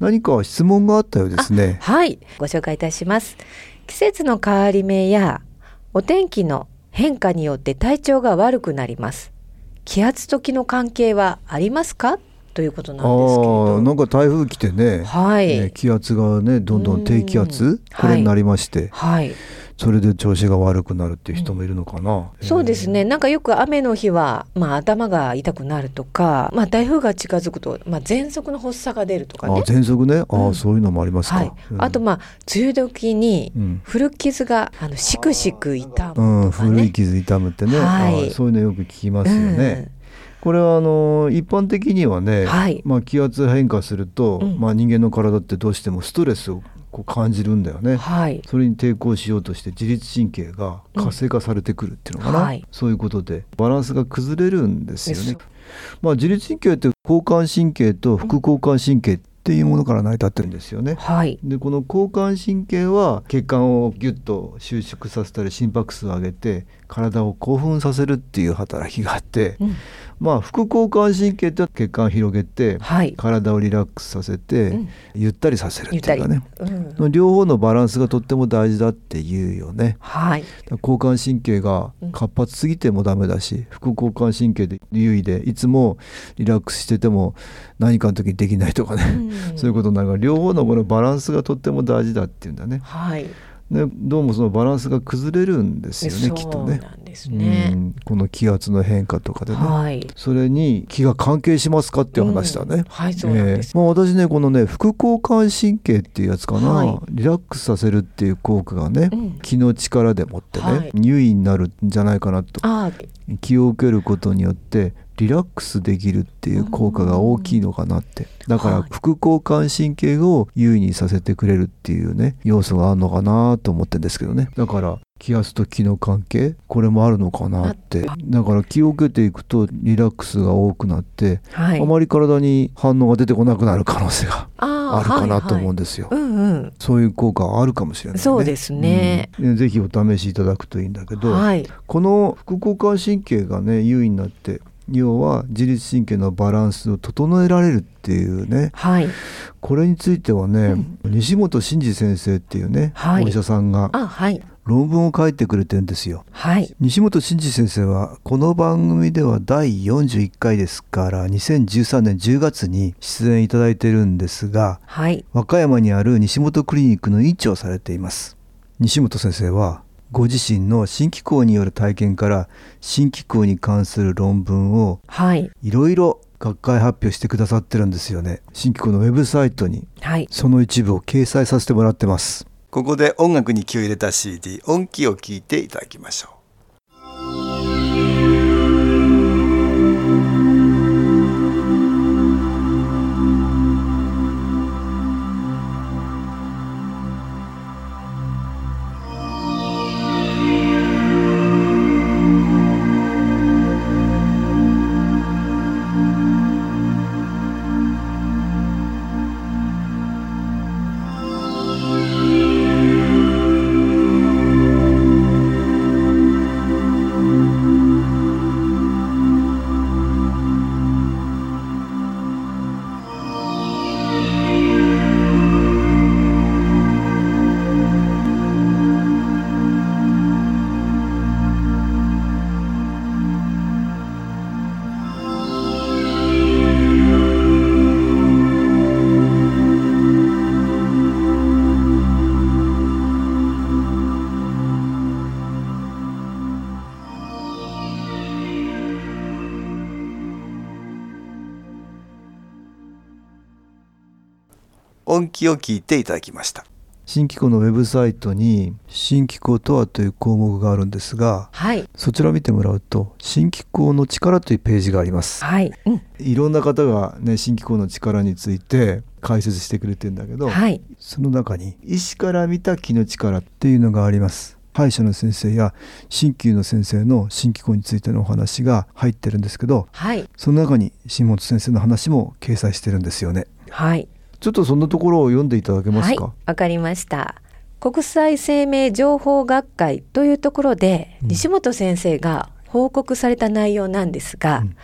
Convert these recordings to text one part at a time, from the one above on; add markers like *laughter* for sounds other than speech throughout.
何か質問があったようですね。はい、ご紹介いたします。季節の変わり目やお天気の変化によって体調が悪くなります。気圧と気の関係はありますか？ということなんですけど。あなんか台風来てね、はい、ね気圧がねどんどん低気圧うん。これになりまして、はい、それで調子が悪くなるっていう人もいるのかな、そうですね。なんかよく雨の日は、まあ頭が痛くなるとか、まあ台風が近づくと、まあ喘息の発作が出るとかあね。喘息ね？ああ、うん。そういうのもありますか、はい。うん。あとまあ梅雨時にうん。古傷があのしくしく痛うむん、とかね。古い傷痛むってね、はい。あそういうのよく聞きますよね。これはあの一般的にはね、はい。まあ、気圧変化すると、うん。まあ、人間の体ってどうしてもストレスをこう感じるんだよね。はい。それに抵抗しようとして自律神経が活性化されてくるっていうのかな、うんはいそういうことでバランスが崩れるんですよね。まあ、自律神経って交感神経と副交感神経っていうものから成り立ってるんですよね。はい。でこの交感神経は血管をギュッと収縮させたり心拍数を上げて体を興奮させるっていう働きがあって、うんまあ副交感神経って血管を広げてはい。体をリラックスさせて、うんゆったりさせるっていうかねうん両方のバランスがとっても大事だっていうよね。はい。交感神経が活発すぎてもダメだし、副交感神経で優位でいつもリラックスしてても何かの時にできないとかね、うん *laughs* そういうことになるから両方のこのバランスがとっても大事だっていうんだね。はい。ねどうもそのバランスが崩れるんですよねきっとね。なんですうね。んこの気圧の変化とかでね。はい。それに気が関係しますかっていう話だね。うんはい、そうなんです。えーまあ、私ねこのね副交感神経っていうやつかな、はいリラックスさせるっていう効果がね、うん気の力でもってね、はい優位になるんじゃないかなとあ気を受けることによってリラックスできるっていう効果が大きいのかなってだからはい副交感神経を優位にさせてくれるっていうね要素があるのかなと思ってるんですけどねだから気圧と気の関係これもあるのかなってあだから気を受けていくとリラックスが多くなって、はい。あまり体に反応が出てこなくなる可能性がああるかなと思うんでですよ。うんうん。そういう効果はあるかもしれないね。そうですねうんぜひお試しいただくといいんだけど、はい。この副交感神経がね優位になって要は自律神経のバランスを整えられるっていうねはい。これについてはね、西本真二先生っていうね、はいお医者さんが。論文を書いてくれてるんですよ。はい。西本真二先生はこの番組では第41回ですから2013年10月に出演いただいてるんですがはい。和歌山にある西本クリニックの院長をされています西本先生はご自身の新機構による体験から新機構に関する論文をはい。いろいろ学会発表してくださってるんですよね新機構のウェブサイトにはい。その一部を掲載させてもらってますここで音楽に気を入れた CD 音気を聞いていただきましょう音気を聞いていただきました。新機構のウェブサイトに新機構とはという項目があるんですがはい。そちらを見てもらうと新機構の力というページがあります。はい、うん、いろんな方がね新機構の力について解説してくれてるんだけど、はい。その中に医師から見た気の力っていうのがあります。歯医者の先生や鍼灸の先生の新機構についてのお話が入ってるんですけどはい。その中に新本先生の話も掲載してるんですよね。はいちょっとそんなところを読んでいただけますはいか、わかりました。国際生命情報学会というところで、うん。西本先生が報告された内容なんですが、うん。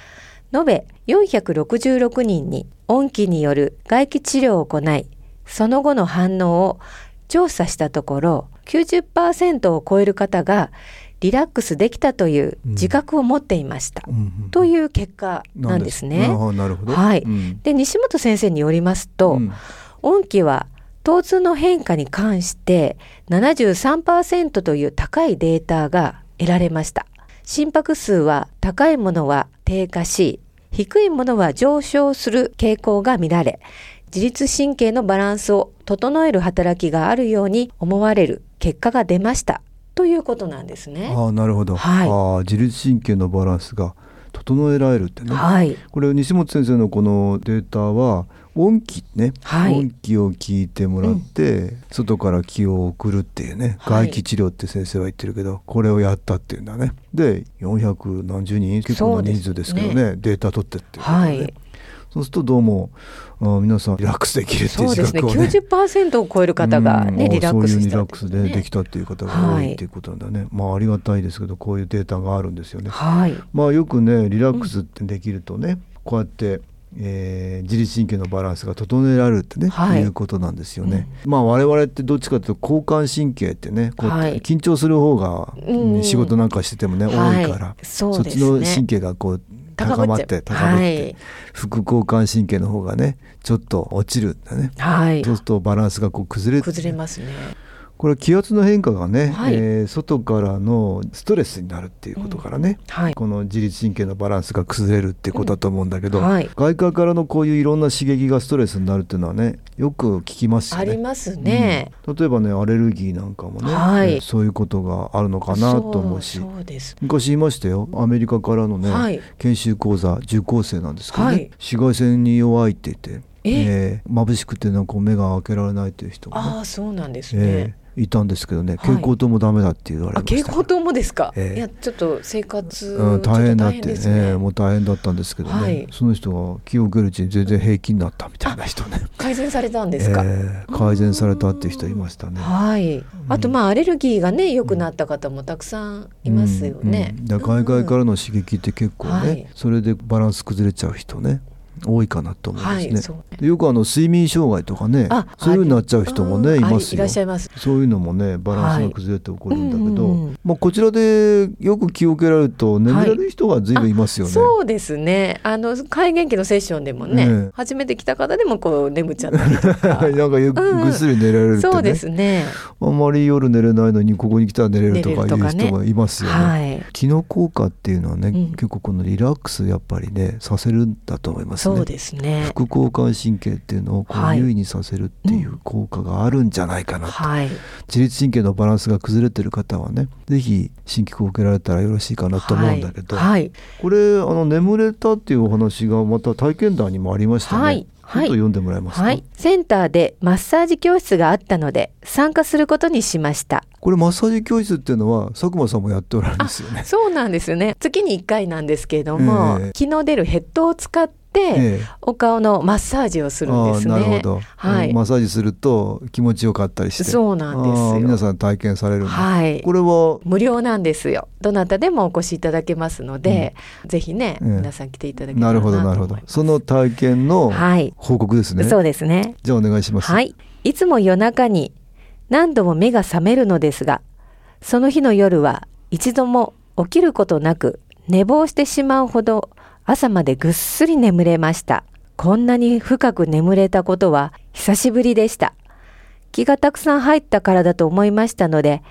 延べ466人に音気による外気治療を行いその後の反応を調査したところ90%を超える方がリラックスできたという自覚を持っていました、うんうんという結果なんですね。西本先生によりますと、うん。音気は疼痛の変化に関して73%という高いデータが得られました。心拍数は高いものは低下し、低いものは上昇する傾向が見られ、自律神経のバランスを整える働きがあるように思われる結果が出ました。ということなんですね。ああなるほど、はい。ああ自律神経のバランスが整えられるってね、はい。これ西本先生のこのデータは音気ね、はい。音気を聞いてもらって、外から気を送るっていうねはい。外気治療って先生は言ってるけど、これをやったっていうんだね。で400何十人結構な人数ですけどねそうデータ取ってっていうことで、はい。そうするとどうもあ皆さんリラックスできるっていうそうですね。自覚をね。90%を超える方がね、うんリラックスそういうリラックスでできたっていう方が多はいいっていうことなんだね、まあありがたいですけどこういうデータがあるんですよね。はい。まあよくねリラックスってできるとね、こうやって、えー自律神経のバランスが整えられるってね、はい。い、うことなんですよね。まあ我々ってどっちかというと交感神経ってねこう、はい。緊張する方が、うん。うん仕事なんかしててもね、はい。多いからそうですね。っちの神経がこう高まって高まって、はい。副交感神経の方がねちょっと落ちるんだね。はい。そうするとバランスがこう崩れて崩れますね。これは気圧の変化がね、はい。えー外からのストレスになるっていうことからね、はい。この自律神経のバランスが崩れるってことだと思うんだけど、うん。はい。外界からのこういういろんな刺激がストレスになるっていうのはねよく聞きますよね。ありますね。うん。例えばねアレルギーなんかもね、はい。ねそういうことがあるのかなと思うしそうそうです。昔言いましたよ。アメリカからのね、はい。研修講座受講生なんですけどね、はい。紫外線に弱いって言って、ええー眩しくてなんか目が開けられないっていう人がねああ、そうなんですえね。ーいたんですけどねはい。蛍光灯もダメだって言われあ、ました。蛍光灯もですか？ええ。いや、ちょっと生活、うん、大変だってね。ええもう大変だったんですけどね、はい。その人が気を受けるうちに全然平気になったみたいな人ね、改善されたんですか？ええ改善されたっていう人いましたね。はい。あと、まあ、アレルギーがね、良くなった方もたくさんいますよね。うん。うん。海外からの刺激って結構ね、はい。それでバランス崩れちゃう人ね多いかなと思うんですね。はいよくあの睡眠障害とかねあそういう風になっちゃう人もね、うんいますよいらっしゃいます。そういうのもねバランスが崩れて起こるんだけど、はいうんうんまあ、こちらでよく気を受けられると眠れる人が随分いますよね。そうですね。あの開元期のセッションでもね、ええ初めて来た方でもこう眠っちゃったりとか。*laughs* なんかぐっすり寝られるってね、そうですね。あんまり夜寝れないのにここに来たら寝れるとかいう人がいますよね。はい。気の効果っていうのはね、うん結構このリラックスやっぱりねさせるんだと思いますね。そうですね。副交感神経っていうのをこはいう優位にさせるっていう効果があるんじゃないかなと、はい。自律神経のバランスが崩れてる方はねぜひ新規を受けられたらよろしいかなと思うんだけど、はい。はいこれあの眠れたっていうお話がまた体験談にもありましたね。はいはいちょっと読んでもらえますか、はい。センターでマッサージ教室があったので参加することにしました。これマッサージ教室っていうのは佐久間さんもやっておられるんですよね。そうなんですよね。月に1回なんですけれども、ええ気の出るヘッドを使っお顔のマッサージをするんですね。なるほど、はい。マッサージすると気持ちよかったりしてそうなんです皆さん体験されるはい。これは？無料なんですよ。どなたでもお越しいただけますので、ぜひね、ええ皆さん来ていただけたなるらなとほどなるほど。その体験のはい。報告ですね、そうですね。じゃあお願いしますはい。いつも夜中に何度も目が覚めるのですが、その日の夜は一度も起きることなく寝坊してしまうほど朝までぐっすり眠れました。こんなに深く眠れたことは久しぶりでした。気がたくさん入ったからだと思いましたので、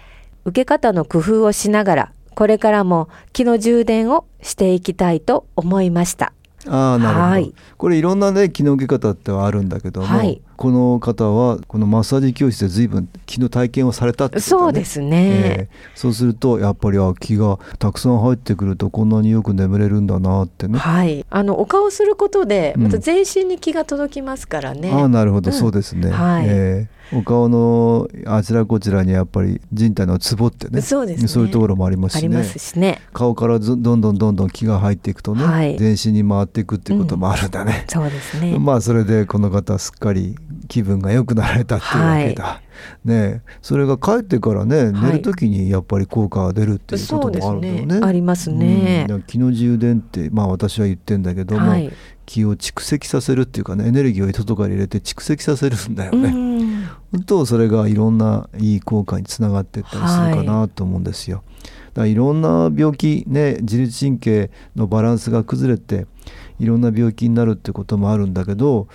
受け方の工夫をしながら、これからも気の充電をしていきたいと思いました。ああなるほど、はいこれいろんなね気の受け方ってはあるんだけども、はいこの方はこのマッサージ教室で随分気の体験をされたってね、そうですね、えーそうするとやっぱりあ気がたくさん入ってくるとこんなによく眠れるんだなってね。はい、あのお顔することでうん。また全身に気が届きますからね。ああなるほど、うん。そうですね。はい。えーお顔のあちらこちらにやっぱり人体のツボってね。そうですね。そういうところもありますしね。ありますしね。顔からずどんどんどんどん気が入っていくとね、はい。全身に回っていくっていうこともあるんだね。そうですね。まあそれでこの方すっかり気分が良くなられたっていうわけだ。ねえそれが帰ってからね、寝る時にやっぱり効果が出るっていうこともあるんだよね。そうですねありますねうん気の充電ってまあ私は言ってんだけども、はい。気を蓄積させるっていうかねエネルギーを外から入れて蓄積させるんだようね。ん本当それがいろんないい効果につながっていったりするかなと思うんですよ。だいろんな病気ね自律神経のバランスが崩れていろんな病気になるってこともあるんだけど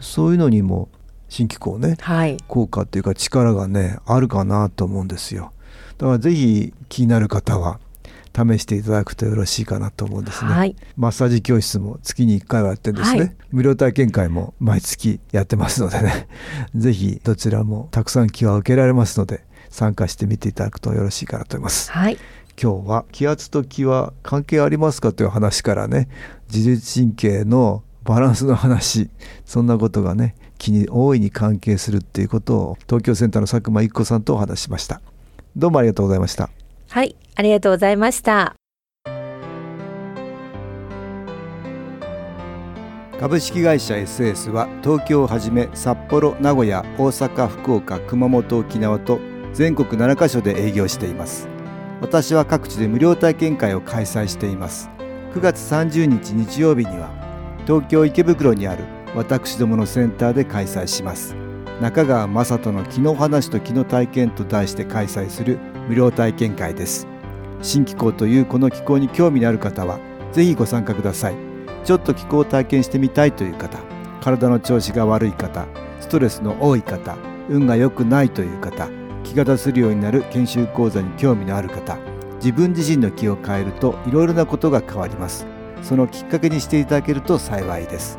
そういうのにも新機構ねはい。効果っていうか力がねあるかなと思うんですよ。だからぜひ気になる方は試していただくとよろしいかなと思うんですね。はい。マッサージ教室も月に1回はやってるんですね、はい無料体験会も毎月やってますのでね *laughs* ぜひどちらもたくさん気は受けられますので参加してみていただくとよろしいかなと思いますはい。今日は気圧と気は関係ありますかという話からね自律神経のバランスの話そんなことがね気に大いに関係するっていうことを東京センターの佐久間一子さんとお話ししましたどうもありがとうございましたはい。ありがとうございました。株式会社 SS は東京をはじめ札幌名古屋大阪福岡熊本沖縄と全国7カ所で営業しています私は各地で無料体験会を開催しています9月30日日曜日には東京池袋にある私どものセンターで開催します。中川雅人の気の話と気の体験と題して開催する無料体験会です。新気候というこの気候に興味のある方はぜひご参加ください。ちょっと気候を体験してみたいという方体の調子が悪い方ストレスの多い方運が良くないという方気が出せるようになる研修講座に興味のある方自分自身の気を変えるといろいろなことが変わります。そのきっかけにしていただけると幸いです。